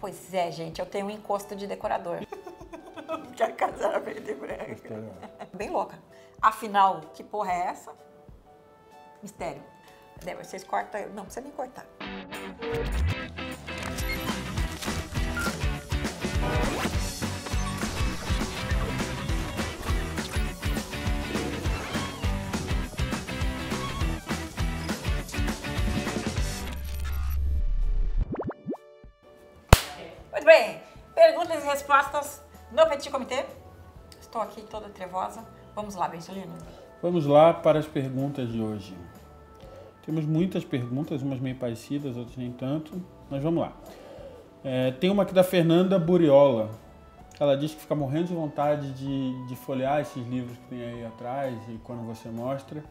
Pois é, gente, eu tenho um encosto de decorador. Quero casar verde e branco. Bem louca. Afinal, que porra é essa? Mistério. Vocês cortam. Não precisa nem cortar. No Petit Comitê. Estou aqui toda trevosa. Vamos lá, Bencelino. Vamos lá para as perguntas de hoje. Temos muitas perguntas, umas meio parecidas, outras nem tanto, mas vamos lá. É, tem uma aqui da Fernanda Buriola. Ela diz que fica morrendo de vontade de, de folhear esses livros que tem aí atrás e quando você mostra.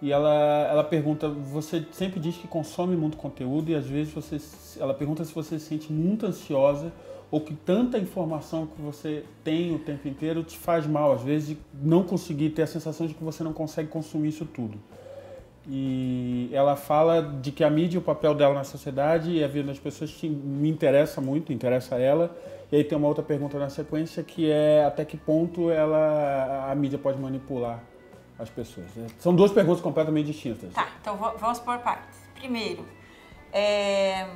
E ela, ela pergunta, você sempre diz que consome muito conteúdo e às vezes você, ela pergunta se você se sente muito ansiosa ou que tanta informação que você tem o tempo inteiro te faz mal, às vezes de não conseguir ter a sensação de que você não consegue consumir isso tudo. E ela fala de que a mídia, o papel dela na sociedade e a vida das pessoas que me interessa muito, interessa ela. E aí tem uma outra pergunta na sequência que é até que ponto ela a mídia pode manipular as pessoas. São duas perguntas completamente distintas. Tá, então vamos por partes. Primeiro, é,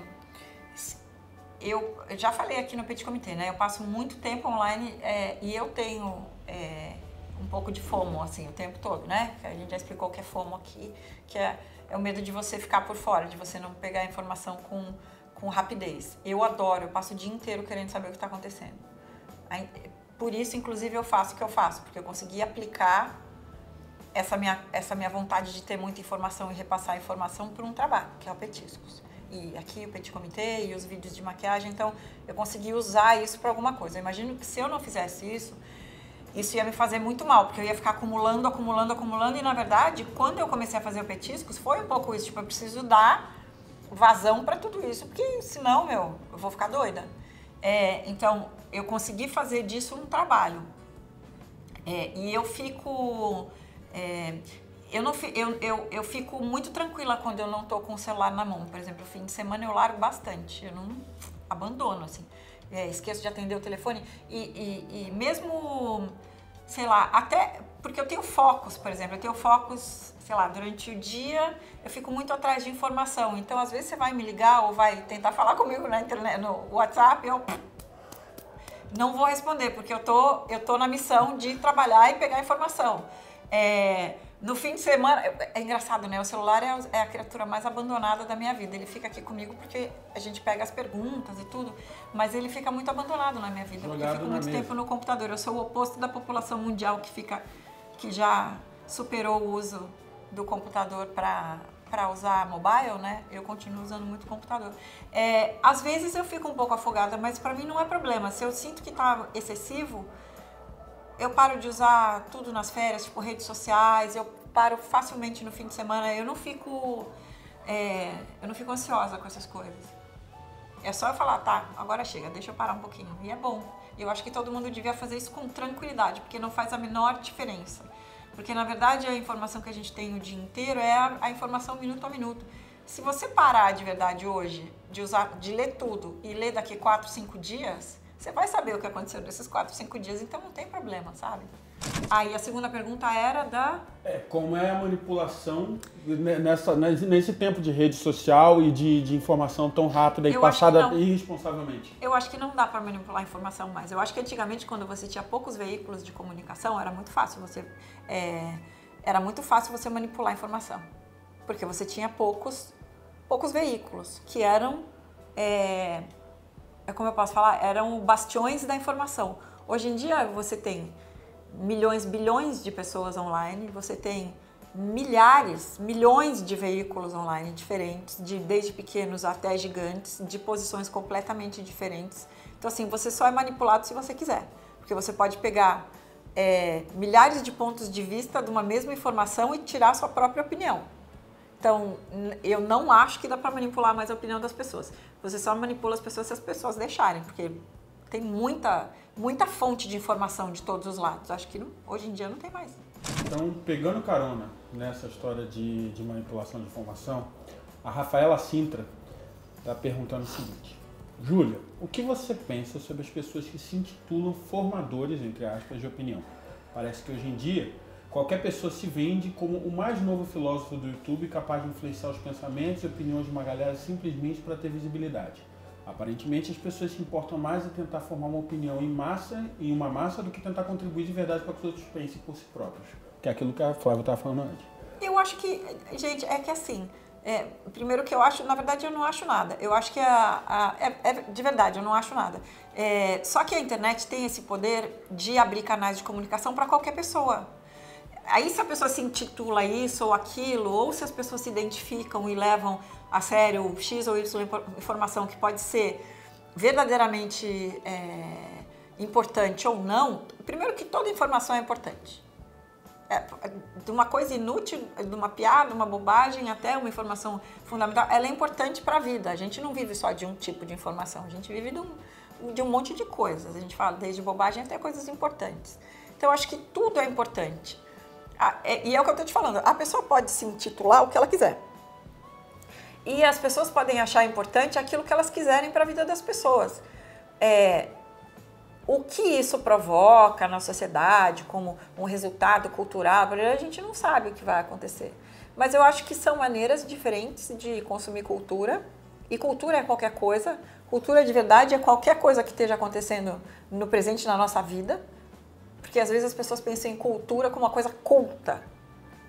eu já falei aqui no Petit Comitê, né? Eu passo muito tempo online é, e eu tenho é, um pouco de FOMO, assim, o tempo todo, né? A gente já explicou o que é FOMO aqui, que é, é o medo de você ficar por fora, de você não pegar a informação com, com rapidez. Eu adoro, eu passo o dia inteiro querendo saber o que está acontecendo. Por isso, inclusive, eu faço o que eu faço, porque eu consegui aplicar essa minha, essa minha vontade de ter muita informação e repassar a informação para um trabalho, que é o Petiscos. E aqui o Petit Comitê e os vídeos de maquiagem, então eu consegui usar isso para alguma coisa. Eu imagino que se eu não fizesse isso, isso ia me fazer muito mal, porque eu ia ficar acumulando, acumulando, acumulando. E na verdade, quando eu comecei a fazer o Petiscos, foi um pouco isso. Tipo, eu preciso dar vazão para tudo isso, porque senão, meu, eu vou ficar doida. É, então, eu consegui fazer disso um trabalho. É, e eu fico é, eu, não, eu, eu, eu fico muito tranquila quando eu não estou com o celular na mão. Por exemplo, fim de semana eu largo bastante, eu não abandono, assim. É, esqueço de atender o telefone. E, e, e, mesmo, sei lá, até porque eu tenho focos, por exemplo, eu tenho focos, sei lá, durante o dia eu fico muito atrás de informação. Então, às vezes você vai me ligar ou vai tentar falar comigo na internet, no WhatsApp, eu não vou responder, porque eu tô, eu tô na missão de trabalhar e pegar informação. É, no fim de semana, é, engraçado, né? O celular é, é, a criatura mais abandonada da minha vida. Ele fica aqui comigo porque a gente pega as perguntas e tudo, mas ele fica muito abandonado na minha vida, Jogado porque eu fico muito mesa. tempo no computador. Eu sou o oposto da população mundial que fica, que já superou o uso do computador para para usar mobile, né? Eu continuo usando muito computador. É, às vezes eu fico um pouco afogada, mas para mim não é problema. Se eu sinto que está excessivo, eu paro de usar tudo nas férias, tipo redes sociais, eu paro facilmente no fim de semana, eu não fico. É, eu não fico ansiosa com essas coisas. É só eu falar, tá, agora chega, deixa eu parar um pouquinho. E é bom. Eu acho que todo mundo devia fazer isso com tranquilidade, porque não faz a menor diferença. Porque na verdade a informação que a gente tem o dia inteiro é a, a informação minuto a minuto. Se você parar de verdade hoje de usar, de ler tudo e ler daqui 4, 5 dias, você vai saber o que aconteceu nesses quatro, cinco dias, então não tem problema, sabe? Aí a segunda pergunta era da. É, como é a manipulação nessa, nesse tempo de rede social e de, de informação tão rápida e passada irresponsavelmente? Eu acho que não dá para manipular a informação mais. Eu acho que antigamente, quando você tinha poucos veículos de comunicação, era muito fácil você. É, era muito fácil você manipular a informação. Porque você tinha poucos, poucos veículos que eram. É como eu posso falar, eram bastiões da informação. Hoje em dia você tem milhões, bilhões de pessoas online, você tem milhares, milhões de veículos online diferentes, de desde pequenos até gigantes, de posições completamente diferentes. Então assim, você só é manipulado se você quiser, porque você pode pegar é, milhares de pontos de vista de uma mesma informação e tirar sua própria opinião. Então, eu não acho que dá para manipular mais a opinião das pessoas. Você só manipula as pessoas se as pessoas deixarem, porque tem muita, muita fonte de informação de todos os lados. Acho que não, hoje em dia não tem mais. Então, pegando carona nessa história de, de manipulação de informação, a Rafaela Sintra está perguntando o seguinte: Júlia, o que você pensa sobre as pessoas que se intitulam formadores, entre aspas, de opinião? Parece que hoje em dia qualquer pessoa se vende como o mais novo filósofo do YouTube capaz de influenciar os pensamentos e opiniões de uma galera simplesmente para ter visibilidade. Aparentemente, as pessoas se importam mais em tentar formar uma opinião em massa, em uma massa, do que tentar contribuir de verdade para que os outros pensem por si próprios. Que é aquilo que a Flávia estava falando antes. Eu acho que, gente, é que assim, é, primeiro que eu acho, na verdade eu não acho nada. Eu acho que a, a é, é, de verdade, eu não acho nada. É, só que a internet tem esse poder de abrir canais de comunicação para qualquer pessoa. Aí se a pessoa se intitula isso ou aquilo, ou se as pessoas se identificam e levam a sério X ou Y informação que pode ser verdadeiramente é, importante ou não, primeiro que toda informação é importante. É, de uma coisa inútil, de uma piada, uma bobagem, até uma informação fundamental, ela é importante para a vida. A gente não vive só de um tipo de informação, a gente vive de um, de um monte de coisas. A gente fala desde bobagem até coisas importantes. Então, eu acho que tudo é importante. É, e é o que eu estou te falando, a pessoa pode se intitular o que ela quiser. E as pessoas podem achar importante aquilo que elas quiserem para a vida das pessoas. É, o que isso provoca na sociedade como um resultado cultural, a gente não sabe o que vai acontecer. Mas eu acho que são maneiras diferentes de consumir cultura. E cultura é qualquer coisa. Cultura de verdade é qualquer coisa que esteja acontecendo no presente na nossa vida. Porque às vezes as pessoas pensam em cultura como uma coisa culta,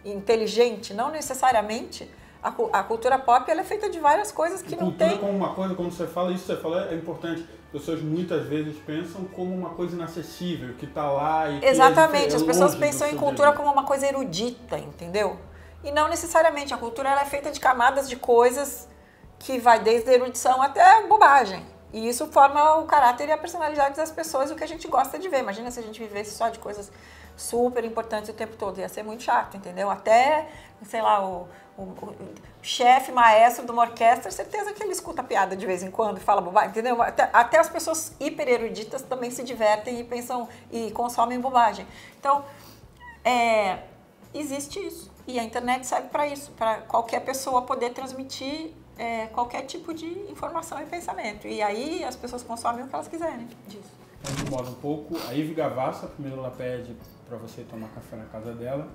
inteligente, não necessariamente. A, a cultura pop ela é feita de várias coisas que não tem. Cultura como uma coisa, quando você fala isso, você fala é importante. As pessoas muitas vezes pensam como uma coisa inacessível, que está lá e Exatamente, é as pessoas pensam em cultura como uma coisa erudita, entendeu? E não necessariamente. A cultura ela é feita de camadas de coisas que vai desde a erudição até bobagem. E isso forma o caráter e a personalidade das pessoas, o que a gente gosta de ver. Imagina se a gente vivesse só de coisas super importantes o tempo todo. Ia ser muito chato, entendeu? Até, sei lá, o, o, o chefe, maestro de uma orquestra, certeza que ele escuta piada de vez em quando e fala bobagem, entendeu? Até, até as pessoas hiper eruditas também se divertem e pensam e consomem bobagem. Então, é, existe isso. E a internet serve para isso, para qualquer pessoa poder transmitir é, qualquer tipo de informação e pensamento. E aí as pessoas consomem o que elas quiserem disso. Vamos embora um pouco. A Ivy Gavassa, primeiro ela pede para você tomar café na casa dela,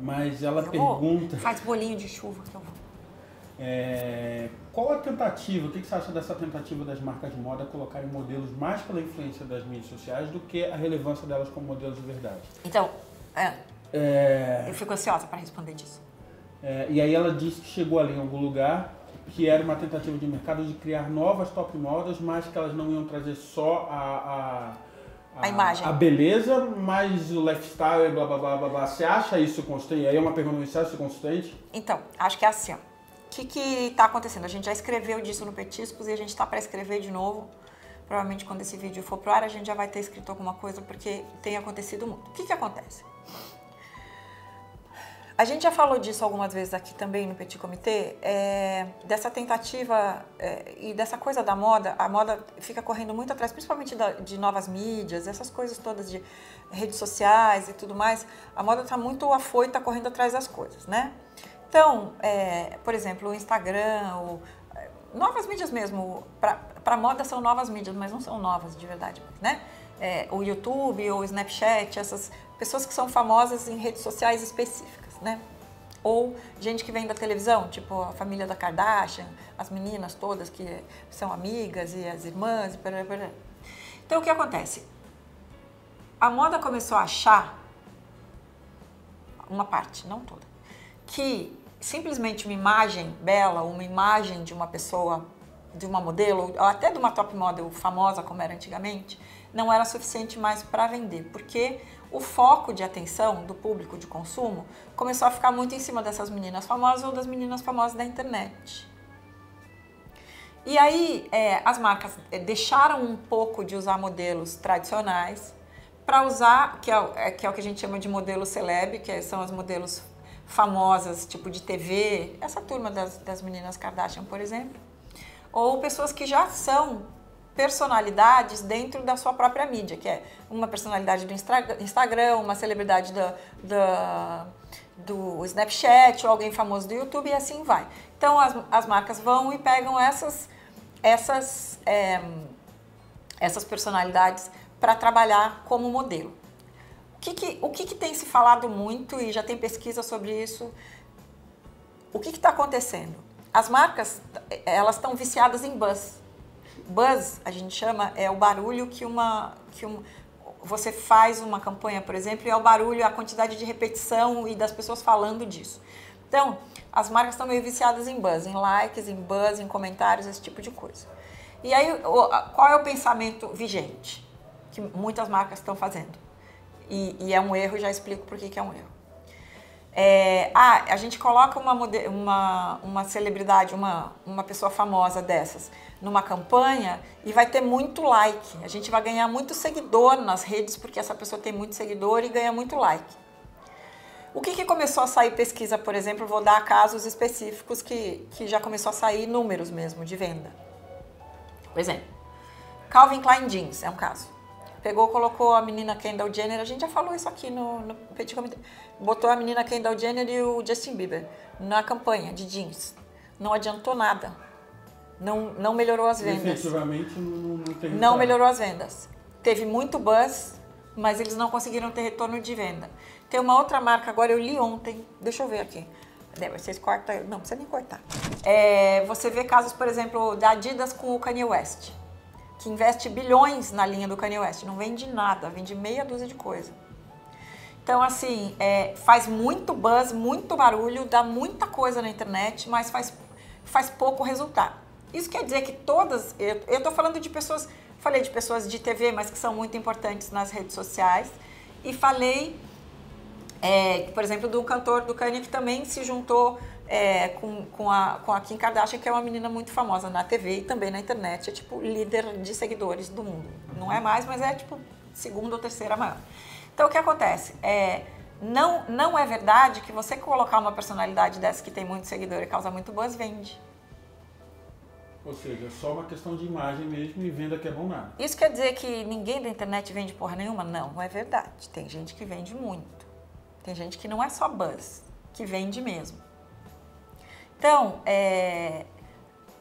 mas ela eu pergunta... Vou. Faz bolinho de chuva que eu vou. É, qual a tentativa, o que você acha dessa tentativa das marcas de moda colocarem modelos mais pela influência das mídias sociais do que a relevância delas como modelos de verdade? Então, é, é... eu fico ansiosa para responder disso. É, e aí ela disse que chegou ali em algum lugar que era uma tentativa de mercado de criar novas top modas, mas que elas não iam trazer só a, a, a, a imagem. A beleza, mas o lifestyle e blá blá blá blá blá. Você acha isso constante? Aí é uma pergunta, você acha isso constante? Então, acho que é assim. O que está acontecendo? A gente já escreveu disso no Petiscos e a gente está para escrever de novo. Provavelmente quando esse vídeo for pro ar, a gente já vai ter escrito alguma coisa, porque tem acontecido muito. O que, que acontece? A gente já falou disso algumas vezes aqui também no Petit Comitê, é, dessa tentativa é, e dessa coisa da moda. A moda fica correndo muito atrás, principalmente da, de novas mídias, essas coisas todas de redes sociais e tudo mais. A moda está muito afoita correndo atrás das coisas, né? Então, é, por exemplo, o Instagram, o, é, novas mídias mesmo. Para moda são novas mídias, mas não são novas de verdade, né? É, o YouTube, o Snapchat, essas pessoas que são famosas em redes sociais específicas né? Ou gente que vem da televisão, tipo a família da Kardashian, as meninas todas que são amigas e as irmãs. E Então o que acontece? A moda começou a achar, uma parte, não toda, que simplesmente uma imagem bela, uma imagem de uma pessoa, de uma modelo, ou até de uma top model famosa como era antigamente, não era suficiente mais para vender, porque o foco de atenção do público de consumo começou a ficar muito em cima dessas meninas famosas ou das meninas famosas da internet. E aí é, as marcas é, deixaram um pouco de usar modelos tradicionais para usar, que é, é, que é o que a gente chama de modelo celeb, que são as modelos famosas, tipo de TV, essa turma das, das meninas Kardashian, por exemplo, ou pessoas que já são personalidades dentro da sua própria mídia, que é uma personalidade do Instagram, uma celebridade do, do, do Snapchat, ou alguém famoso do YouTube e assim vai. Então as, as marcas vão e pegam essas essas, é, essas personalidades para trabalhar como modelo. O, que, que o que, que, tem se falado muito e já tem pesquisa sobre isso? O que está acontecendo? As marcas elas estão viciadas em buzz. Buzz, a gente chama, é o barulho que uma, que um, você faz uma campanha, por exemplo, e é o barulho, a quantidade de repetição e das pessoas falando disso. Então, as marcas estão meio viciadas em buzz, em likes, em buzz, em comentários, esse tipo de coisa. E aí, qual é o pensamento vigente que muitas marcas estão fazendo? E, e é um erro, já explico por que, que é um erro. É, ah, a gente coloca uma, uma, uma celebridade, uma, uma pessoa famosa dessas numa campanha e vai ter muito like. A gente vai ganhar muito seguidor nas redes porque essa pessoa tem muito seguidor e ganha muito like. O que, que começou a sair pesquisa, por exemplo, vou dar casos específicos que, que já começou a sair números mesmo de venda. Por exemplo, Calvin Klein Jeans é um caso. Pegou, colocou a menina Kendall Jenner, a gente já falou isso aqui no, no Petit Comité. Botou a menina Kendall Jenner e o Justin Bieber na campanha de jeans. Não adiantou nada não, não melhorou as vendas. Efetivamente não, não tem Não melhorou as vendas. Teve muito buzz, mas eles não conseguiram ter retorno de venda. Tem uma outra marca, agora eu li ontem, deixa eu ver aqui. Vocês cortam, não precisa nem cortar. É, você vê casos, por exemplo, da Adidas com o Kanye West, que investe bilhões na linha do Kanye West, não vende nada, vende meia dúzia de coisa. Então, assim, é, faz muito buzz, muito barulho, dá muita coisa na internet, mas faz, faz pouco resultado. Isso quer dizer que todas, eu estou falando de pessoas, falei de pessoas de TV, mas que são muito importantes nas redes sociais, e falei, é, por exemplo, do cantor do Kanye que também se juntou é, com, com, a, com a Kim Kardashian, que é uma menina muito famosa na TV e também na internet, é tipo líder de seguidores do mundo. Não é mais, mas é tipo segunda ou terceira maior. Então o que acontece? É, não, não é verdade que você colocar uma personalidade dessa que tem muito seguidor e causa muito buzz vende. Ou seja, é só uma questão de imagem mesmo e venda que é bom nada. Isso quer dizer que ninguém da internet vende porra nenhuma? Não, não é verdade. Tem gente que vende muito. Tem gente que não é só buzz, que vende mesmo. Então, é,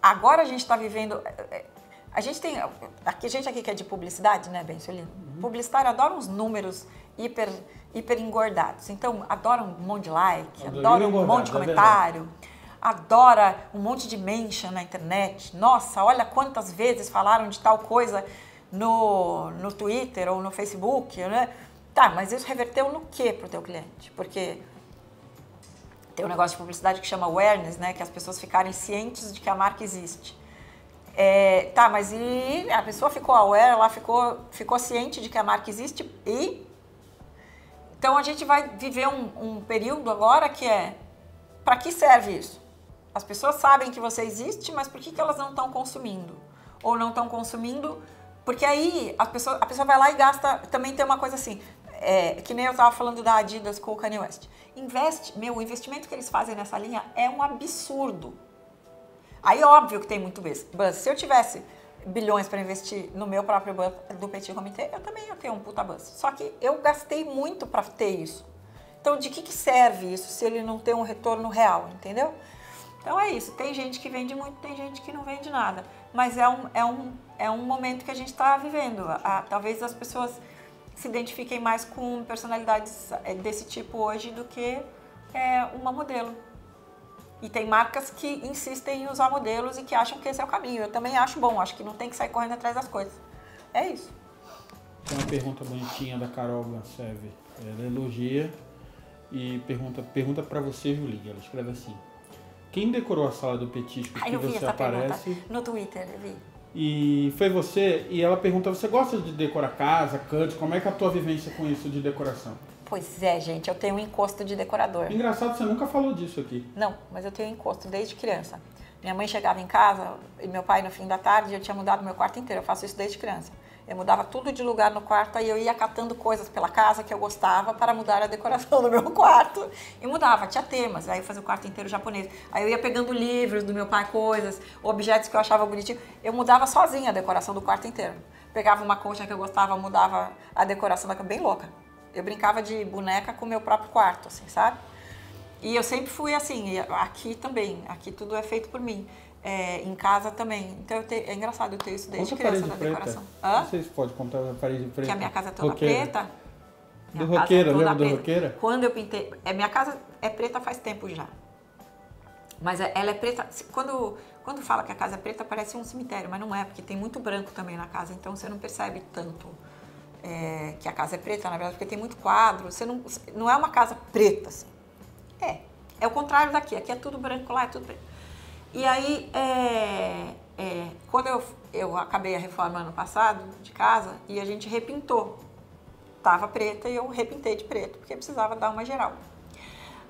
agora a gente está vivendo. É, a gente tem. A gente aqui que é de publicidade, né, Ben Solino? Uhum. Publicitário adora uns números hiper, hiper engordados. Então, adora um monte de like, adora um monte de é comentário. É adora um monte de mention na internet. Nossa, olha quantas vezes falaram de tal coisa no, no Twitter ou no Facebook, né? Tá, mas isso reverteu no que para o teu cliente? Porque tem um negócio de publicidade que chama awareness, né? Que as pessoas ficarem cientes de que a marca existe. É, tá, mas e a pessoa ficou aware, ela ficou, ficou ciente de que a marca existe e... Então a gente vai viver um, um período agora que é, para que serve isso? As pessoas sabem que você existe, mas por que, que elas não estão consumindo? Ou não estão consumindo? Porque aí a pessoa, a pessoa vai lá e gasta. Também tem uma coisa assim, é, que nem eu estava falando da Adidas com o Kanye West. Investe, meu, o investimento que eles fazem nessa linha é um absurdo. Aí óbvio que tem muito buzz. Se eu tivesse bilhões para investir no meu próprio buzz do Petit Comité, eu também ia ter um puta buzz. Só que eu gastei muito para ter isso. Então, de que, que serve isso se ele não tem um retorno real, entendeu? Então é isso, tem gente que vende muito, tem gente que não vende nada. Mas é um, é um, é um momento que a gente está vivendo. Talvez as pessoas se identifiquem mais com personalidades é, desse tipo hoje do que é, uma modelo. E tem marcas que insistem em usar modelos e que acham que esse é o caminho. Eu também acho bom, acho que não tem que sair correndo atrás das coisas. É isso. Tem uma pergunta bonitinha da Carol Ganseve. Ela elogia e pergunta, pergunta para você, Julie. Ela escreve assim: quem decorou a sala do petisco ah, que você aparece? No Twitter, eu vi. E foi você, e ela pergunta, você gosta de decorar casa, canto? Como é que é a tua vivência com isso de decoração? Pois é, gente, eu tenho um encosto de decorador. Engraçado, você nunca falou disso aqui. Não, mas eu tenho encosto desde criança. Minha mãe chegava em casa e meu pai no fim da tarde, eu tinha mudado meu quarto inteiro. Eu faço isso desde criança. Eu mudava tudo de lugar no quarto e eu ia catando coisas pela casa que eu gostava para mudar a decoração do meu quarto. E mudava, tinha temas, aí eu fazia o quarto inteiro japonês. Aí eu ia pegando livros do meu pai, coisas, objetos que eu achava bonitinho. Eu mudava sozinha a decoração do quarto inteiro. Pegava uma concha que eu gostava, mudava a decoração da bem louca. Eu brincava de boneca com o meu próprio quarto, assim, sabe? E eu sempre fui assim, aqui também, aqui tudo é feito por mim. É, em casa também. Então te, é engraçado eu ter isso desde Conta a criança da preta. decoração. Hã? Não sei se pode contar a parede preta. Que a minha casa é toda Roqueira. preta. Do Minha casa roqueira, é lembra do roqueira? Quando eu pintei. É, minha casa é preta faz tempo já. Mas é- ela é preta. Quando, quando fala que a casa é preta, parece um cemitério, mas não é, porque tem muito branco também na casa, então você não percebe tanto é, que a casa é preta, na verdade, porque tem muito quadro. Você não, não é uma casa preta, assim. É. É o contrário daqui. Aqui é tudo branco, lá é tudo preto. E aí, é, é, quando eu, eu acabei a reforma ano passado de casa, e a gente repintou. Tava preta e eu repintei de preto, porque precisava dar uma geral.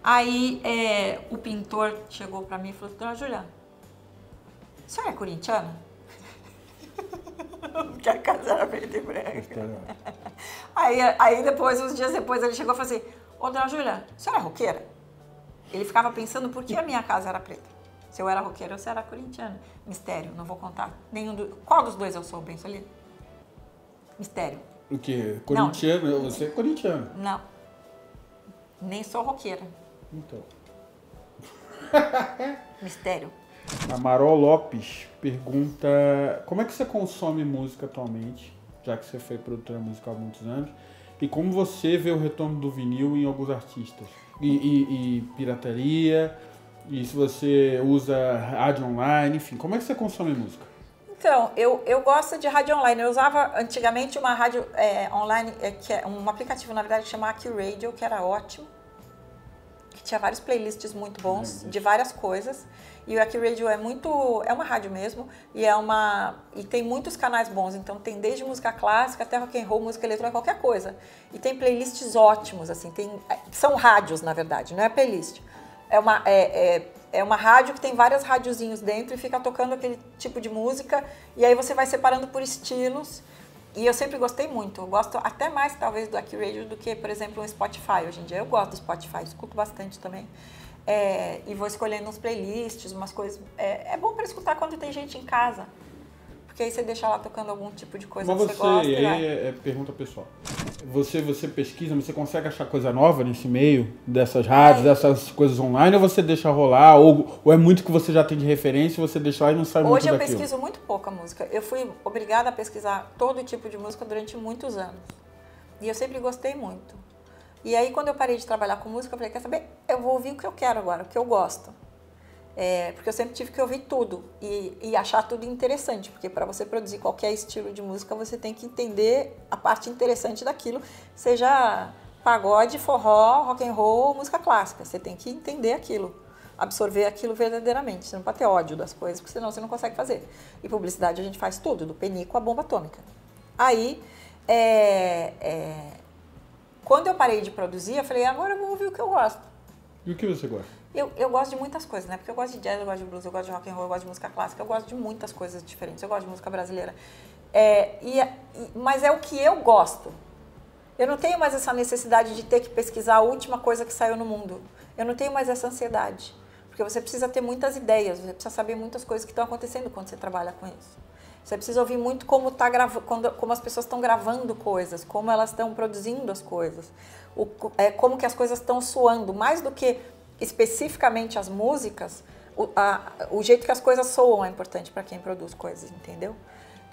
Aí é, o pintor chegou pra mim e falou, dona Juliana, a senhora é corintiana? Porque a casa era preta e branca. Aí, aí depois, uns dias depois, ele chegou e falou assim, ô dona Júlia, a senhora é roqueira? Ele ficava pensando por que a minha casa era preta. Se eu era roqueira ou se eu era corintiana. Mistério, não vou contar. Nenhum do... Qual dos dois eu sou, bem ali? Mistério. O quê? Corintiano? Você é corintiano. Não. Nem sou roqueira. Então. Mistério. A Marol Lopes pergunta como é que você consome música atualmente, já que você foi produtora musical há muitos anos, e como você vê o retorno do vinil em alguns artistas? E, e- e pirataria, e se você usa rádio online, enfim, como é que você consome música? Então, eu, eu gosto de rádio online. Eu usava antigamente uma rádio é, online, é, que é um aplicativo, na verdade, que chama Radio, que era ótimo. Que tinha vários playlists muito bons, Uhum. de várias coisas. E o Radio é muito. É uma rádio mesmo. E é uma. E tem muitos canais bons. Então tem desde música clássica até rock and roll, música eletrônica, qualquer coisa. E tem playlists ótimos, assim. Tem, é, são rádios, na verdade, não é playlist. É uma, é, é, é uma rádio que tem várias radiozinhos dentro e fica tocando aquele tipo de música. E aí você vai separando por estilos. E eu sempre gostei muito. Eu gosto até mais, talvez, do Aqui Radio do que, por exemplo, um Spotify. Hoje em dia eu gosto do Spotify, escuto bastante também. É, e vou escolhendo uns playlists, umas coisas. É, é bom para escutar quando tem gente em casa. Porque aí você deixa lá tocando algum tipo de coisa Mas que você, você gosta. e aí é, é pergunta pessoal. Você, você pesquisa, você consegue achar coisa nova nesse meio dessas rádios, É. dessas coisas online, ou você deixa rolar, ou, ou é muito que você já tem de referência e você deixa lá e não sai Hoje eu muito daquilo? pesquiso muito pouca música. Eu fui obrigada a pesquisar todo tipo de música durante muitos anos. E eu sempre gostei muito. E aí, quando eu parei de trabalhar com música, eu falei: quer saber? Eu vou ouvir o que eu quero agora, o que eu gosto. É, porque eu sempre tive que ouvir tudo e, e achar tudo interessante, porque para você produzir qualquer estilo de música, você tem que entender a parte interessante daquilo, seja pagode, forró, rock and roll, música clássica. Você tem que entender aquilo, absorver aquilo verdadeiramente. Você não pode ter ódio das coisas, porque senão você não consegue fazer. E publicidade a gente faz tudo, do penico à bomba atômica. Aí, é, é, quando eu parei de produzir, eu falei, agora eu vou ouvir o que eu gosto. E o que você gosta? Eu, eu gosto de muitas coisas, né? Porque eu gosto de jazz, eu gosto de blues, eu gosto de rock and roll, eu gosto de música clássica, eu gosto de muitas coisas diferentes. Eu gosto de música brasileira. É, e, e- mas é o que eu gosto. Eu não tenho mais essa necessidade de ter que pesquisar a última coisa que saiu no mundo. Eu não tenho mais essa ansiedade. Porque você precisa ter muitas ideias, você precisa saber muitas coisas que estão acontecendo quando você trabalha com isso. Você precisa ouvir muito como, tá grava, quando, como as pessoas estão gravando coisas, como elas estão produzindo as coisas, o, é, como que as coisas estão soando. Mais do que especificamente as músicas, o, a- o jeito que as coisas soam é importante para quem produz coisas, entendeu?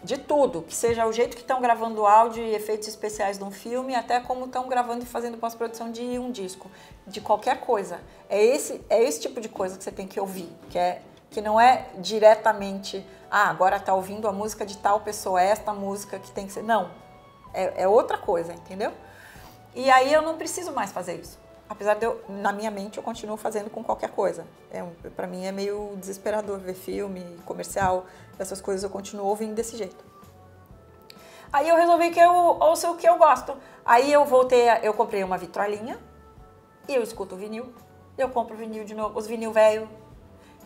De tudo, que seja o jeito que estão gravando áudio e efeitos especiais de um filme, até como estão gravando e fazendo pós-produção de um disco, de qualquer coisa. É esse, é esse tipo de coisa que você tem que ouvir, que, é, que não é diretamente, ah, agora está ouvindo a música de tal pessoa, é esta música que tem que ser. Não, é, é outra coisa, entendeu? E aí eu não preciso mais fazer isso. Apesar de eu, na minha mente, eu continuo fazendo com qualquer coisa. É, pra mim é meio desesperador ver filme, comercial, essas coisas eu continuo ouvindo desse jeito. Aí eu resolvi que eu ouço o que eu gosto. Aí eu voltei, a- eu comprei uma vitrolinha e eu escuto vinil. Eu compro vinil de novo, os vinil velho,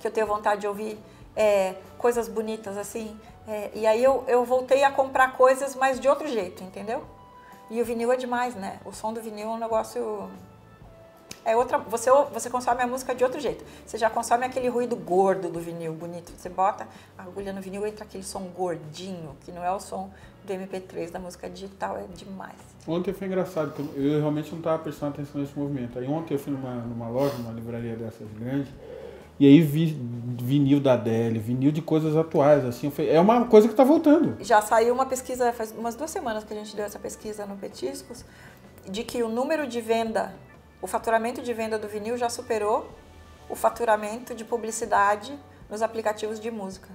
que eu tenho vontade de ouvir, é, coisas bonitas assim. É, e aí eu, eu voltei a comprar coisas, mas de outro jeito, entendeu? E o vinil é demais, né? O som do vinil é um negócio. É outra. Você, você consome a música de outro jeito. Você já consome aquele ruído gordo do vinil, bonito. Você bota a agulha no vinil entra aquele som gordinho, que não é o som do MP3 da música digital, é demais. Ontem foi engraçado, que eu, eu realmente não estava prestando atenção nesse movimento. Aí ontem eu fui numa, numa loja, numa livraria dessas grandes, E aí vi vinil da Adele, vinil de coisas atuais, assim. É uma coisa que está voltando. Já saiu uma pesquisa, faz umas duas semanas que a gente deu essa pesquisa no Petiscos, de que o número de venda, o faturamento de venda do vinil já superou o faturamento de publicidade nos aplicativos de música.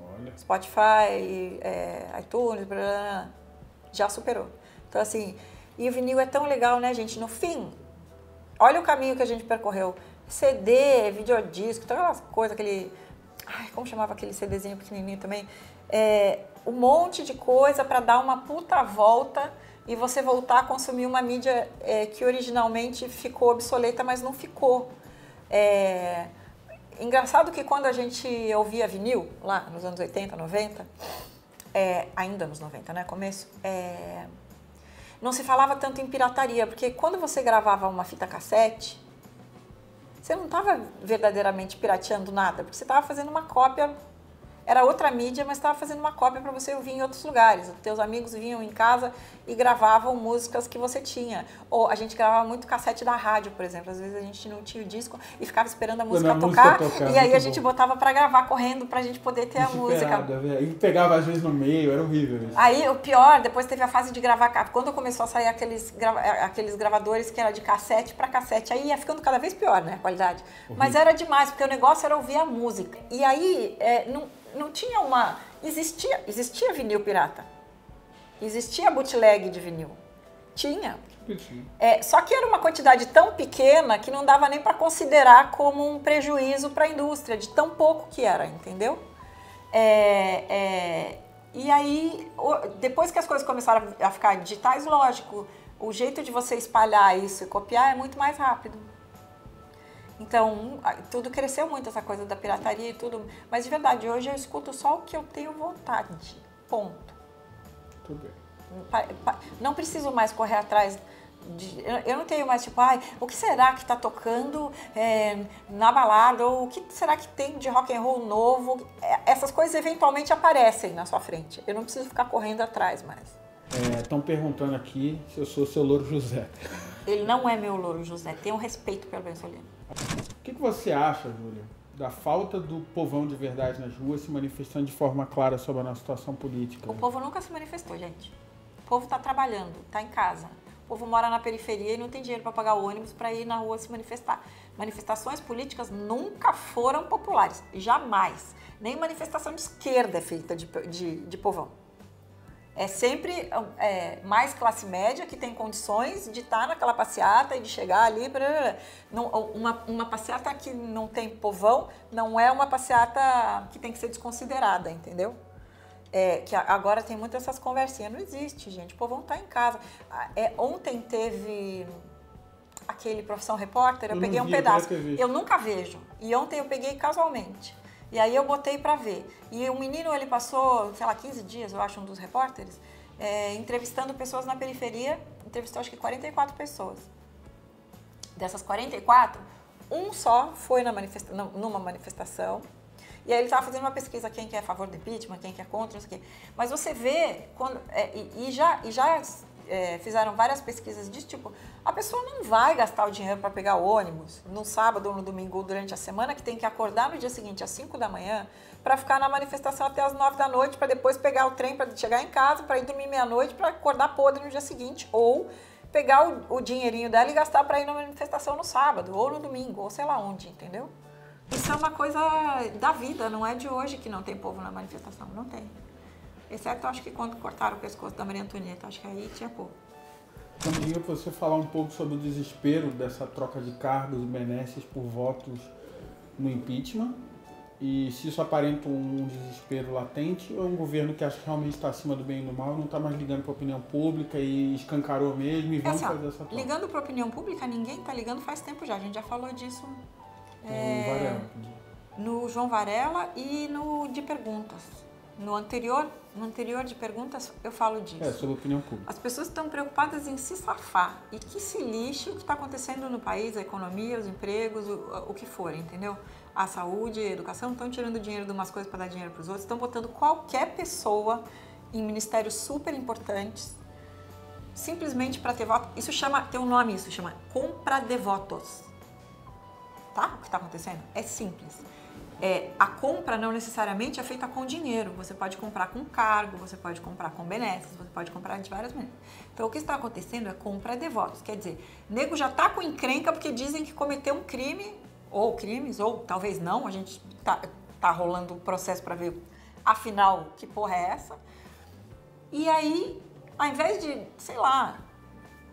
Olha. Spotify, é, iTunes, blá, blá, já superou. Então, assim, e o vinil é tão legal, né, gente? No fim, olha o caminho que a gente percorreu. CD, videodisco, todas aquelas coisas, aquele. Ai, como chamava aquele CDzinho pequenininho também? É, um monte de coisa para dar uma puta volta e você voltar a consumir uma mídia é, que originalmente ficou obsoleta, mas não ficou. É, engraçado que quando a gente ouvia vinil, lá nos anos 80, 90, é, ainda nos 90, né, começo, é, não se falava tanto em pirataria, porque quando você gravava uma fita cassete, você não estava verdadeiramente pirateando nada, porque você estava fazendo uma cópia era outra mídia, mas estava fazendo uma cópia para você ouvir em outros lugares. Os teus amigos vinham em casa e gravavam músicas que você tinha. Ou a gente gravava muito cassete da rádio, por exemplo. Às vezes a gente não tinha o disco e ficava esperando a música, tocar, música tocar, E aí a gente bom. botava para gravar correndo para a gente poder ter a música. E pegava às vezes no meio, era horrível. Isso. Aí o pior, depois teve a fase de gravar. Quando começou a sair aqueles, grava, aqueles gravadores que era de cassete para cassete, aí ia ficando cada vez pior, né? A qualidade. Horrível. Mas era demais, porque o negócio era ouvir a música. E aí, é, não não tinha uma. Existia, existia vinil pirata. Existia bootleg de vinil. Tinha. É, só que era uma quantidade tão pequena que não dava nem para considerar como um prejuízo para a indústria, de tão pouco que era, entendeu? É, é, e aí, depois que as coisas começaram a ficar digitais, lógico, o jeito de você espalhar isso e copiar é muito mais rápido. Então, tudo cresceu muito, essa coisa da pirataria e tudo. Mas de verdade, hoje eu escuto só o que eu tenho vontade. Ponto. Tudo bem. Não preciso mais correr atrás. De, eu não tenho mais tipo, ai, o que será que está tocando é, na balada? Ou o que será que tem de rock and roll novo? É, essas coisas eventualmente aparecem na sua frente. Eu não preciso ficar correndo atrás mais. Estão é, perguntando aqui se eu sou seu louro José. Ele não é meu louro José. Tenho respeito pelo Bensolino. O que, que você acha, Júlia, da falta do povão de verdade nas ruas se manifestando de forma clara sobre a nossa situação política? O povo nunca se manifestou, gente. O povo está trabalhando, está em casa. O povo mora na periferia e não tem dinheiro para pagar o ônibus para ir na rua se manifestar. Manifestações políticas nunca foram populares, jamais. Nem manifestação de esquerda é feita de, de, de povão. É sempre é, mais classe média que tem condições de estar naquela passeata e de chegar ali. Pra, não, uma, uma passeata que não tem povão não é uma passeata que tem que ser desconsiderada, entendeu? É, que agora tem muitas essas conversinhas. Não existe, gente. O povão está em casa. É, ontem teve aquele Profissão Repórter, eu, eu peguei um vi, pedaço. Eu nunca vejo. E ontem eu peguei casualmente. E aí eu botei para ver. E o menino, ele passou, sei lá, 15 dias, eu acho, um dos repórteres, é, entrevistando pessoas na periferia. Entrevistou acho que 44 pessoas. Dessas 44, um só foi na manifesta numa manifestação. E aí ele estava fazendo uma pesquisa quem que é a favor do impeachment, quem que é contra, não sei o quê. Mas você vê, quando, é, e, e, já, e já é, fizeram várias pesquisas disso, tipo, a pessoa não vai gastar o dinheiro para pegar ônibus no sábado ou no domingo ou durante a semana, que tem que acordar no dia seguinte às 5 da manhã para ficar na manifestação até as 9 da noite, para depois pegar o trem para chegar em casa, para ir dormir meia-noite, para acordar podre no dia seguinte, ou pegar o, o dinheirinho dela e gastar para ir na manifestação no sábado ou no domingo, ou sei lá onde, entendeu? Isso é uma coisa da vida, não é de hoje que não tem povo na manifestação, não tem. Exceto, acho que quando cortaram o pescoço da Maria Antonieta, acho que aí tinha pouco. Então, queria você falar um pouco sobre o desespero dessa troca de cargos e benesses por votos no impeachment e se isso aparenta um desespero latente ou é um governo que acha que realmente está acima do bem e do mal, não está mais ligando para a opinião pública e escancarou mesmo e vamos é assim, fazer essa troca. Ligando para a opinião pública, ninguém está ligando faz tempo já, a gente já falou disso. É, Varela. no João Varela e no de perguntas. No anterior, no anterior de perguntas eu falo disso. É, sobre opinião pública. As pessoas estão preocupadas em se safar e que se lixe o que está acontecendo no país, a economia, os empregos, o, o que for, entendeu? A saúde, a educação, estão tirando dinheiro de umas coisas para dar dinheiro para os outros, estão botando qualquer pessoa em ministérios super importantes simplesmente para ter voto. Isso chama, tem um nome isso, chama compra de votos. tá? O que está acontecendo? É simples. É, a compra não necessariamente é feita com dinheiro. Você pode comprar com cargo, você pode comprar com benesses, você pode comprar de várias maneiras. Então, o que está acontecendo é compra de votos. Quer dizer, nego já está com encrenca porque dizem que cometeu um crime, ou crimes, ou talvez não. A gente tá, tá rolando o processo para ver, afinal, que porra é essa. E aí, ao invés de, sei lá,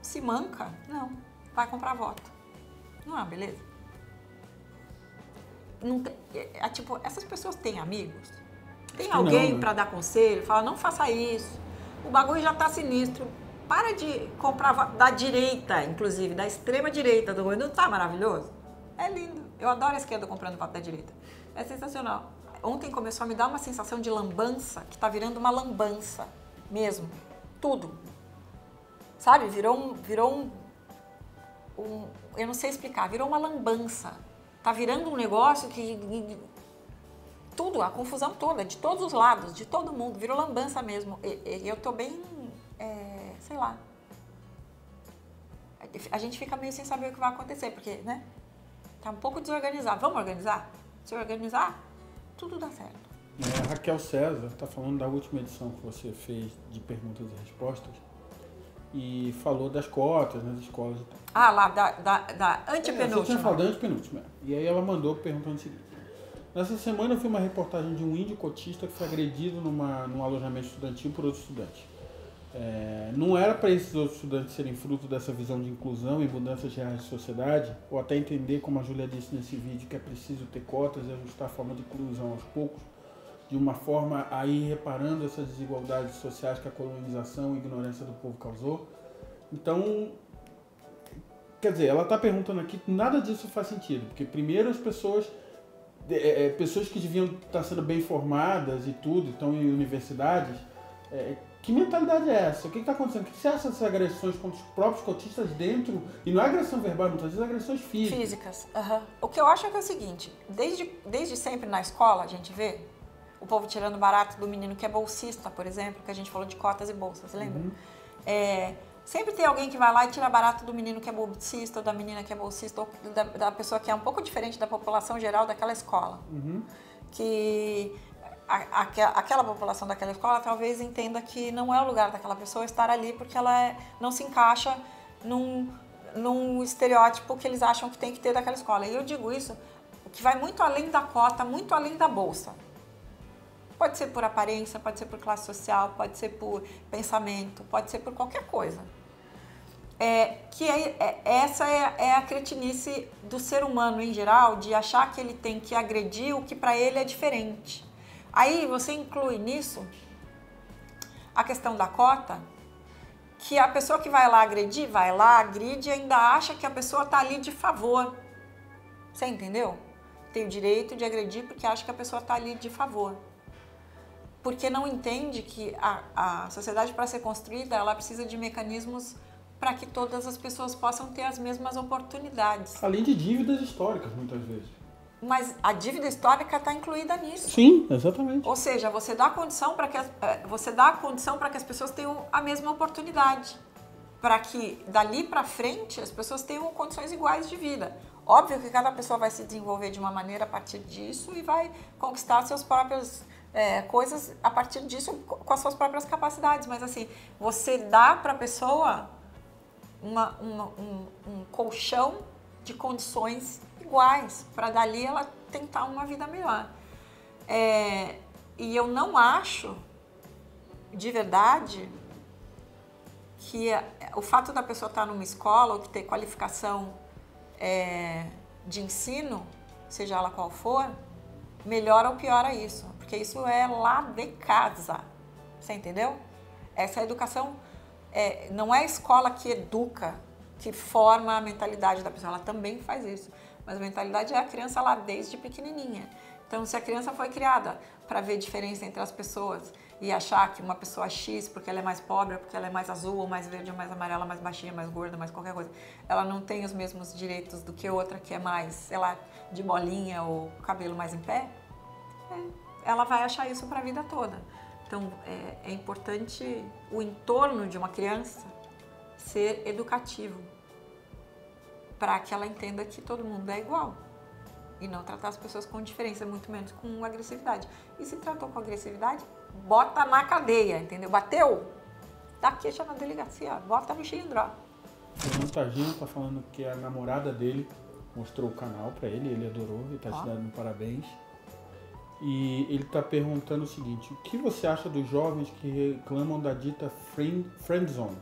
se manca, não, vai comprar voto. Não é, beleza? Não tem, é, é, tipo, essas pessoas têm amigos? Tem alguém né? para dar conselho? Fala, não faça isso. O bagulho já tá sinistro. Para de comprar da direita, inclusive, da extrema direita do governo. Não tá maravilhoso? É lindo. Eu adoro a esquerda comprando voto da direita. É sensacional. Ontem começou a me dar uma sensação de lambança, que tá virando uma lambança mesmo. Tudo. Sabe? Virou um. Virou um, um eu não sei explicar, virou uma lambança Tá virando um negócio que tudo, a confusão toda, de todos os lados, de todo mundo, virou lambança mesmo. E, eu tô bem, é, sei lá. A gente fica meio sem saber o que vai acontecer, porque, né? Tá um pouco desorganizado. Vamos organizar? Se organizar, tudo dá certo. É, Raquel César está falando da última edição que você fez de perguntas e respostas e falou das cotas nas escolas e tal. Ah, lá, da, da, da antepenúltima. É, você tinha falado da antepenúltima. E aí ela mandou perguntando o seguinte. Nessa semana eu vi uma reportagem de um índio cotista que foi agredido numa, num alojamento estudantil por outro estudante. É, não era para esses outros estudantes serem fruto dessa visão de inclusão e mudanças reais de sociedade, ou até entender, como a Júlia disse nesse vídeo, que é preciso ter cotas e ajustar a forma de inclusão aos poucos, de uma forma a ir reparando essas desigualdades sociais que a colonização e a ignorância do povo causou. Então, Quer dizer, ela está perguntando aqui, nada disso faz sentido, porque primeiro as pessoas, é, é, pessoas que deviam estar sendo bem formadas e tudo, estão em universidades, é, que mentalidade é essa? O que está acontecendo? O que você acha dessas agressões contra os próprios cotistas dentro? E não é agressão verbal, muitas vezes é agressões físicas. Físicas, uhum. O que eu acho é, que é o seguinte, desde, desde sempre na escola a gente vê o povo tirando barato do menino que é bolsista, por exemplo, que a gente falou de cotas e bolsas, lembra? Uhum. É, Sempre tem alguém que vai lá e tira barato do menino que é bolsista, ou da menina que é bolsista, ou da, da pessoa que é um pouco diferente da população geral daquela escola. Uhum. Que a, a, aquela população daquela escola talvez entenda que não é o lugar daquela pessoa estar ali porque ela é, não se encaixa num, num estereótipo que eles acham que tem que ter daquela escola. E eu digo isso, que vai muito além da cota, muito além da bolsa. Pode ser por aparência, pode ser por classe social, pode ser por pensamento, pode ser por qualquer coisa é, que é, é, essa é, é, a cretinice do ser humano em geral, de achar que ele tem que agredir o que para ele é diferente. Aí você inclui nisso a questão da cota, que a pessoa que vai lá agredir, vai lá, agride e ainda acha que a pessoa está ali de favor. Você entendeu? Tem o direito de agredir porque acha que a pessoa está ali de favor. Porque não entende que a, a sociedade, para ser construída, ela precisa de mecanismos para que todas as pessoas possam ter as mesmas oportunidades. Além de dívidas históricas, muitas vezes. Mas a dívida histórica está incluída nisso. Sim, exatamente. Ou seja, você dá condição para que as, eh, você dá condição para que as pessoas tenham a mesma oportunidade, para que dali para frente as pessoas tenham condições iguais de vida. Óbvio que cada pessoa vai se desenvolver de uma maneira a partir disso e vai conquistar suas próprias é, coisas a partir disso com as suas próprias capacidades. Mas assim, você dá para a pessoa uma, uma, um, um colchão de condições iguais, para dali ela tentar uma vida melhor. É, e eu não acho, de verdade, que o fato da pessoa estar numa escola ou que ter qualificação é, de ensino, seja ela qual for, melhora ou piora isso. Porque isso é lá de casa. Você entendeu? Essa educação é, não é a escola que educa, que forma a mentalidade da pessoa, ela também faz isso. Mas a mentalidade é a criança lá desde pequenininha. Então, se a criança foi criada para ver diferença entre as pessoas e achar que uma pessoa X, porque ela é mais pobre, porque ela é mais azul, ou mais verde, ou mais amarela, mais baixinha, mais gorda, mais qualquer coisa, ela não tem os mesmos direitos do que outra que é mais, sei lá, de bolinha ou cabelo mais em pé, é, ela vai achar isso para a vida toda. Então, é, é importante o entorno de uma criança ser educativo para que ela entenda que todo mundo é igual. E não tratar as pessoas com diferença, muito menos com agressividade. E se tratou com agressividade, bota na cadeia, entendeu? Bateu? Dá queixa na delegacia, bota no xilindró. Fernando Targino tá falando que a namorada dele mostrou o canal para ele, ele adorou e tá te dando parabéns. E ele tá perguntando o seguinte: o que você acha dos jovens que reclamam da dita friend, friend zone?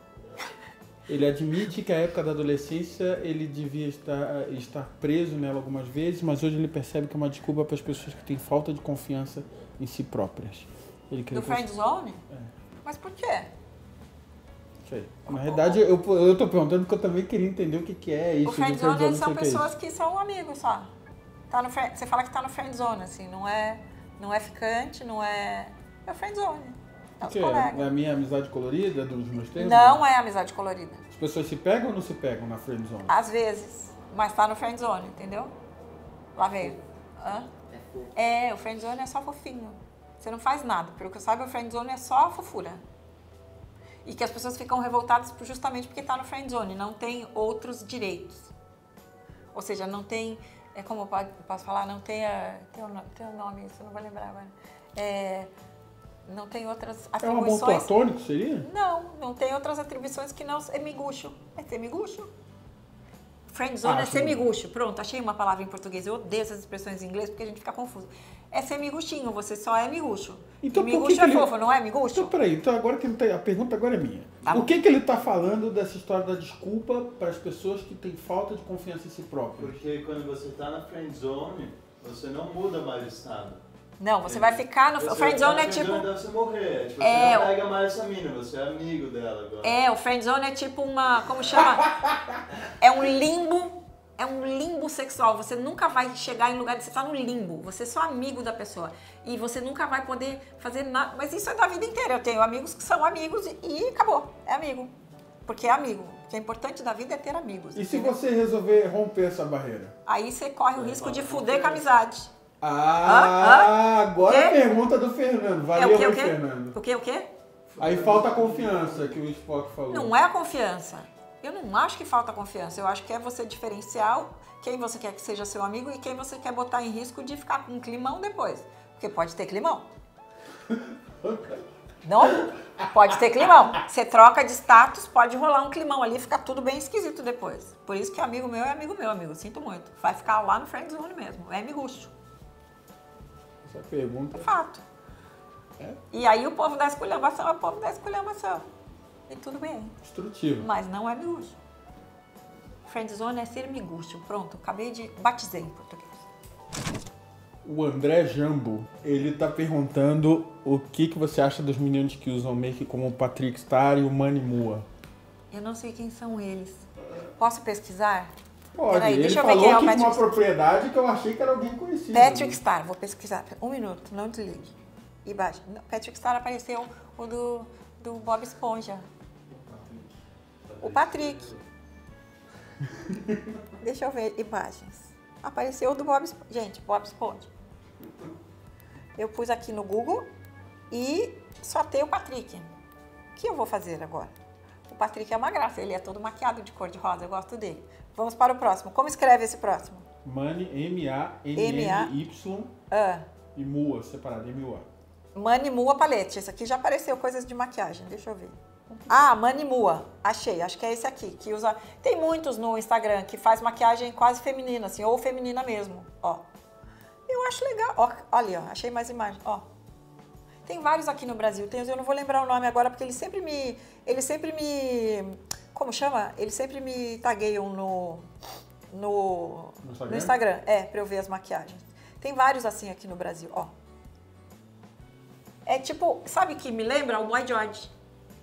Ele admite que a época da adolescência ele devia estar, estar preso nela algumas vezes, mas hoje ele percebe que é uma desculpa para as pessoas que têm falta de confiança em si próprias. Ele Do friend zone? É. Mas por quê? Sei. Na verdade, eu, eu tô perguntando porque eu também queria entender o que, que é isso. O friend zone são é pessoas é que, são amigos só. Tá no, você fala que tá no friend zone, assim, não é, não é ficante, não é. É friend zone. É o que é? é a minha amizade colorida dos meus tempos? Não é amizade colorida. As pessoas se pegam ou não se pegam na friend zone? Às vezes, mas tá no friend zone, entendeu? Lá veio. Hã? É, o friend zone é só fofinho. Você não faz nada. Pelo que eu saiba, o friend zone é só fofura. E que as pessoas ficam revoltadas justamente porque está no friend zone, não tem outros direitos. Ou seja, não tem, é como eu posso falar, não tem, a, nome, isso não vou lembrar agora. É, não tem outras atribuições. É um amor platônico, seria? Não, não tem outras atribuições que não é miguxo. É ser miguxo. Friendzone ah, é semigucho. Pronto, achei uma palavra em português. Eu odeio essas expressões em inglês porque a gente fica confuso. É ser miguxinho, você só é miguxo. Então, e miguxo que é ele... fofo, não é miguxo? Então, peraí, então agora que a pergunta agora é minha. Tá Por que, que ele está falando dessa história da desculpa para as pessoas que têm falta de confiança em si próprias? Porque quando você está na friendzone, você não muda mais de estado. Não, você vai ficar no. Você o friendzone é tipo. Você morrer. Tipo, é, você não pega mais essa mina, você é amigo dela agora. É, o friendzone é tipo uma. Como chama? é um limbo. É um limbo sexual. Você nunca vai chegar em lugar de você estar tá no limbo. Você é só amigo da pessoa. E você nunca vai poder fazer nada. Mas isso é da vida inteira. Eu tenho amigos que são amigos e, e acabou. É amigo. Porque é amigo. O que é importante da vida é ter amigos. E entendeu? se você resolver romper essa barreira? Aí você corre o risco de fuder com a amizade. Ah, agora a pergunta do Fernando. Valeu, é o quê, o quê? Fernando. O quê, o quê? Aí falta a confiança que o Spock falou. Não é a confiança. Eu não acho que falta confiança. Eu acho que é você diferenciar quem você quer que seja seu amigo e quem você quer botar em risco de ficar com um climão depois. Porque pode ter climão. Não? Pode ter climão. Você troca de status, pode rolar um climão ali, fica tudo bem esquisito depois. Por isso que amigo meu é amigo meu, amigo. Sinto muito. Vai ficar lá no friend zone mesmo. É amigucho. Essa pergunta. Fato. É? E aí o povo da esculhambação é o povo da esculhambação. E tudo bem. Instrutivo. Mas não é miguxo. Friendzone é ser miguxo. Pronto, acabei de. batizei em português. O André Jambo, ele tá perguntando o que, que você acha dos meninos que usam make como o Patrick Star e o Manny Mua. Eu não sei quem são eles. Posso pesquisar? Pode. Peraí, ele deixa eu falou ver quem é o Patrick... uma propriedade que eu achei que era alguém conhecido. Patrick Star, vou pesquisar. Um minuto, não desligue. E baixa. Patrick Star apareceu o do, do Bob Esponja. O Patrick. Deixa eu ver imagens. Apareceu o do Bob Esponja. Gente, Bob Esponja. Eu pus aqui no Google e só tem o Patrick. O que eu vou fazer agora? O Patrick é uma graça, ele é todo maquiado de cor de rosa, eu gosto dele. Vamos para o próximo. Como escreve esse próximo? Mani, M-A-N-N-Y ah. e Mua, separado, M-U-A. Mani Mua Palette. Esse aqui já apareceu coisas de maquiagem, deixa eu ver. Ah, Mani Mua, achei, acho que é esse aqui, que usa... Tem muitos no Instagram que faz maquiagem quase feminina, assim, ou feminina mesmo, ó. Eu acho legal, ó, olha, ó, achei mais imagens, ó. Tem vários aqui no Brasil, tem, eu não vou lembrar o nome agora, porque eles sempre me... Eles sempre me como chama? Eles sempre me tagueiam no, no, no, Instagram? no Instagram. É, pra eu ver as maquiagens. Tem vários assim aqui no Brasil, ó. É tipo, sabe que me lembra o Boy George?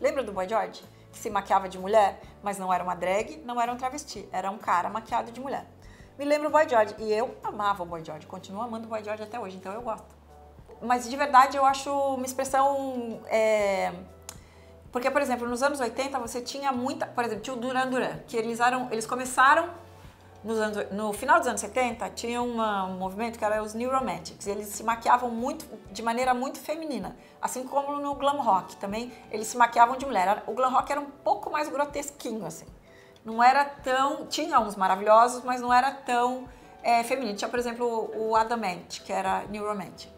Lembra do Boy George? Que se maquiava de mulher, mas não era uma drag, não era um travesti, era um cara maquiado de mulher. Me lembra o Boy George. E eu amava o Boy George, continuo amando o Boy George até hoje, então eu gosto. Mas de verdade eu acho uma expressão é, porque, por exemplo, nos anos 80 você tinha muita. Por exemplo, tinha o Duran Duran, que eles, eram, eles começaram. Nos anos, no final dos anos 70, tinha uma, um movimento que era os New Romantics. Eles se maquiavam muito, de maneira muito feminina. Assim como no glam rock também, eles se maquiavam de mulher. O glam rock era um pouco mais grotesquinho, assim. Não era tão. Tinha uns maravilhosos, mas não era tão é, feminino. Tinha, por exemplo, o Adamant, que era New Romantic.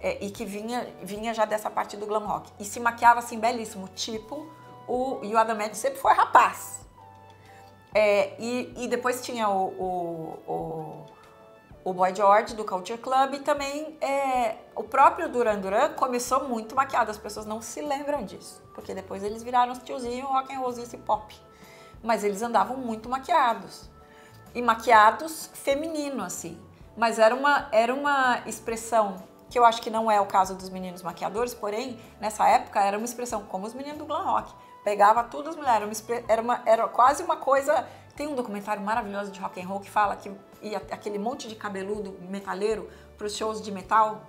É, e que vinha, vinha já dessa parte do glam rock. E se maquiava assim, belíssimo. Tipo, o, e o Adamant sempre foi rapaz. É, e, e depois tinha o, o, o, o Boy George do Culture Club e também é, o próprio Duran Duran começou muito maquiado. As pessoas não se lembram disso, porque depois eles viraram os tiozinhos rock and roll e pop. Mas eles andavam muito maquiados e maquiados feminino assim. Mas era uma era uma expressão que eu acho que não é o caso dos meninos maquiadores, porém nessa época era uma expressão como os meninos do glam rock pegava tudo as mulheres. Era, uma, era quase uma coisa. Tem um documentário maravilhoso de rock and roll que fala que ia aquele monte de cabeludo metaleiro para os shows de metal,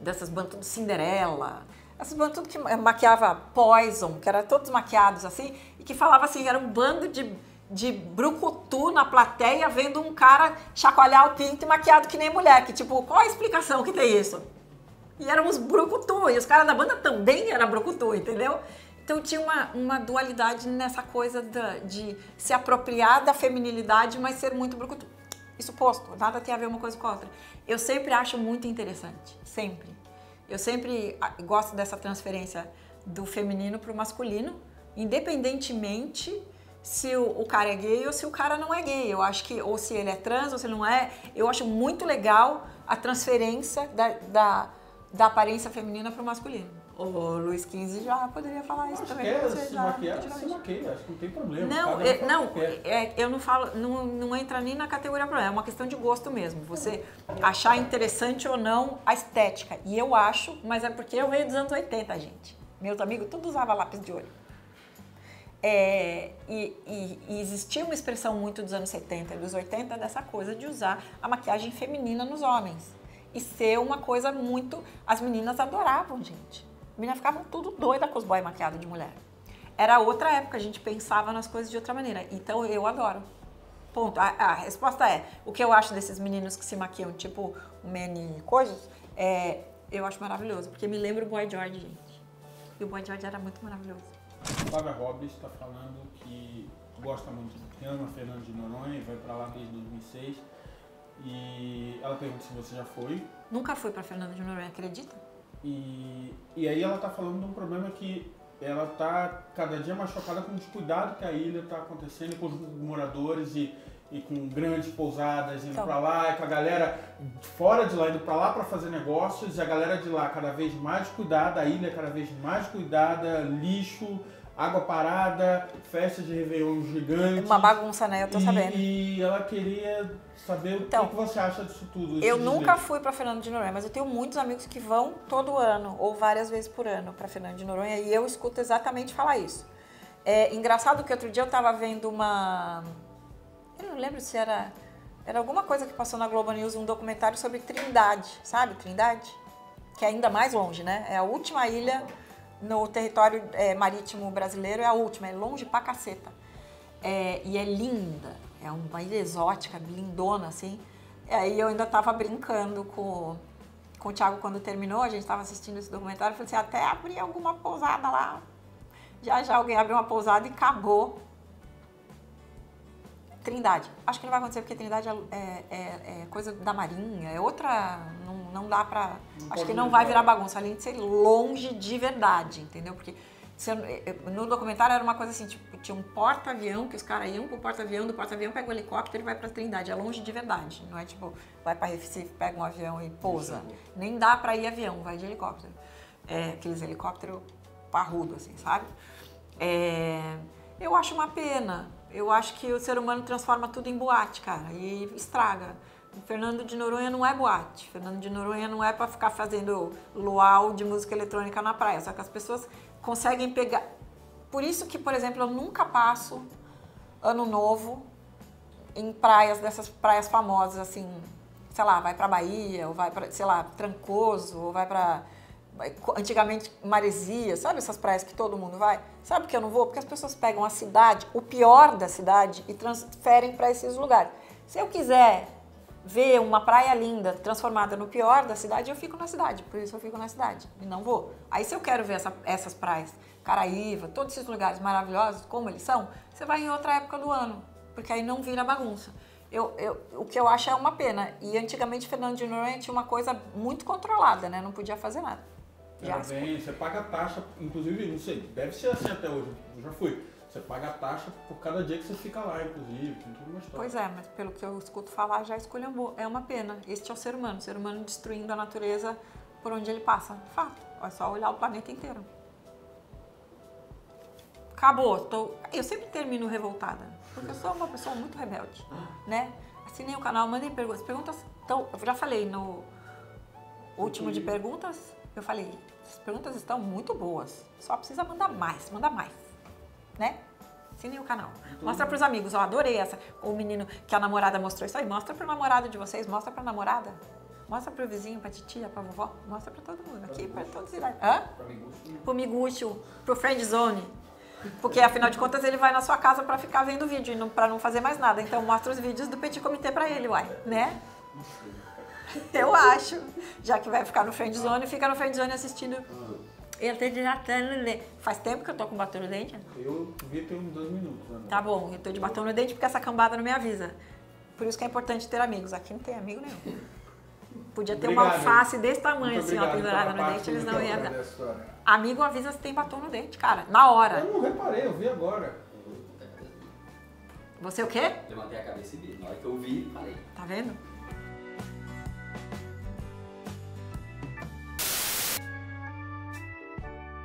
dessas bandas tudo Cinderela, essas bandas tudo que maquiava Poison, que era todos maquiados assim, e que falava assim, era um bando de, de brucutu na plateia vendo um cara chacoalhar o pinto e maquiado que nem mulher, que tipo, qual a explicação que tem isso? E éramos brucutu, e os caras da banda também eram brucutu, entendeu? Então tinha uma, uma dualidade nessa coisa da, de se apropriar da feminilidade, mas ser muito brucutu. Isso posto, nada tem a ver uma coisa com a outra. Eu sempre acho muito interessante, sempre. Eu sempre ah, gosto dessa transferência do feminino para o masculino, independentemente se o, o, cara é gay ou se o cara não é gay. Eu acho que, ou se ele é trans ou se ele não é. Eu acho muito legal a transferência da, da, da aparência feminina para o masculino. O Luiz XV já poderia falar isso acho também. Que é, se maquiar, se maquia, acho que não tem problema. Não, é, não é, eu não falo, não, não entra nem na categoria problema, é uma questão de gosto mesmo. Você achar interessante ou não a estética. E eu acho, mas é porque eu veio dos anos 80, gente. Meus amigos tudo usava lápis de olho. É, e, e, e, existia uma expressão muito dos anos 70 e dos 80 dessa coisa de usar a maquiagem feminina nos homens. E ser uma coisa muito. As meninas adoravam, gente. As meninas ficavam tudo doida com os boys maquiados de mulher. Era outra época, a gente pensava nas coisas de outra maneira. Então eu adoro. Ponto. A, a resposta é: o que eu acho desses meninos que se maquiam, tipo o Manny coisas, é, eu acho maravilhoso, porque me lembra o Boy George, gente. E o Boy George era muito maravilhoso. Flávia Robles está falando que gosta muito, que ama Fernando de Noronha e vai para lá desde 2006. E ela pergunta se você já foi. Nunca fui para Fernando de Noronha, acredita? E, e aí ela está falando de um problema que ela está cada dia mais chocada com o descuidado que a ilha está acontecendo com os moradores e, e com grandes pousadas indo então. para lá, e com a galera fora de lá indo para lá para fazer negócios, e a galera de lá cada vez mais cuidada, a ilha cada vez mais cuidada, lixo, água parada, festas de Réveillon gigantes. Uma bagunça, né? Eu tô e, sabendo. E ela queria saber então, o que, você acha disso tudo. Eu nunca fui para Fernando de Noronha, mas eu tenho muitos amigos que vão todo ano ou várias vezes por ano para Fernando de Noronha e eu escuto exatamente falar isso. É engraçado que outro dia eu tava vendo uma. Eu não lembro se era. Era alguma coisa que passou na Globo News, um documentário sobre Trindade, sabe? Trindade? Que é ainda mais longe, né? É a última ilha no território é, marítimo brasileiro é a última, é longe pra caceta. É, e é linda, é uma ilha exótica, lindona, assim. E aí eu ainda tava brincando com, com o Thiago quando terminou, a gente tava assistindo esse documentário, falei assim, até abrir alguma pousada lá. Já já alguém abriu uma pousada e acabou Trindade. Acho que não vai acontecer porque Trindade é, é, é, é coisa da Marinha, é outra. Não, não dá pra. Não acho que não vai virar bagunça, além de ser longe de verdade, entendeu? Porque no documentário era uma coisa assim, tipo, tinha um porta-avião que os caras iam pro porta-avião, do porta-avião pega o helicóptero e vai pra Trindade. É longe de verdade. Não é tipo, vai pra Recife, pega um avião e pousa. Nem dá pra ir avião, vai de helicóptero. É, aqueles helicópteros parrudo, assim, sabe? É, eu acho uma pena eu acho que o ser humano transforma tudo em boate, cara, e estraga. O Fernando de Noronha não é boate. Fernando de Noronha não é para ficar fazendo luau de música eletrônica na praia. Só que as pessoas conseguem pegar. Por isso que, por exemplo, eu nunca passo ano novo em praias dessas praias famosas assim, sei lá, vai para Bahia ou vai para, sei lá, Trancoso ou vai para antigamente Maresia, sabe essas praias que todo mundo vai? Sabe que eu não vou? Porque as pessoas pegam a cidade, o pior da cidade, e transferem para esses lugares. Se eu quiser ver uma praia linda transformada no pior da cidade, eu fico na cidade. Por isso eu fico na cidade e não vou. Aí se eu quero ver essa, essas praias, Caraíva, todos esses lugares maravilhosos, como eles são, você vai em outra época do ano, porque aí não vira bagunça. eu, eu, o que eu acho é uma pena. E antigamente Fernando de Noronha tinha uma coisa muito controlada, né? Não podia fazer nada. Já bem, você paga a taxa, inclusive, não sei, deve ser assim até hoje, eu já fui. Você paga a taxa por cada dia que você fica lá, inclusive, tem tudo uma história. Pois é, mas pelo que eu escuto falar, já esculhambou. É uma pena. Este é o ser humano, o ser humano destruindo a natureza por onde ele passa. Fato. É só olhar o planeta inteiro. Acabou. Tô... Eu sempre termino revoltada, porque eu sou uma pessoa muito rebelde, né? Assinei o canal, mandei perguntas. Perguntas, então, eu já falei no último de perguntas, eu falei, as perguntas estão muito boas. Só precisa mandar mais, mandar mais né? Assinem o canal. Mostra pros amigos, ó, adorei essa. O menino que a namorada mostrou isso aí, mostra pro namorado de vocês, mostra pra namorada. Mostra pro vizinho, pra titia, pra vovó, mostra pra todo mundo. Aqui, pra todos os idades. Hã? Pro miguxo, pro friend zone. Porque afinal de contas ele vai na sua casa pra ficar vendo vídeo e não, pra não fazer mais nada. Então mostra os vídeos do Petit Comitê pra ele, uai, né? Eu acho. Já que vai ficar no friend zone, fica no friend zone assistindo eu tô de batom no dente. Faz tempo que eu tô com batom no dente? Eu vi tem uns dois minutos. Né? Tá bom, eu tô de batom no dente porque essa cambada não me avisa. Por isso que é importante ter amigos. Aqui não tem amigo nenhum. Podia ter obrigado. uma alface desse tamanho, assim, ó, pendurada no dente, eles não iam. Amigo avisa se tem batom no dente, cara. Na hora. Eu não reparei, eu vi agora. Você o quê? Levantei a cabeça e vi. Na hora que eu vi, falei. Tá vendo?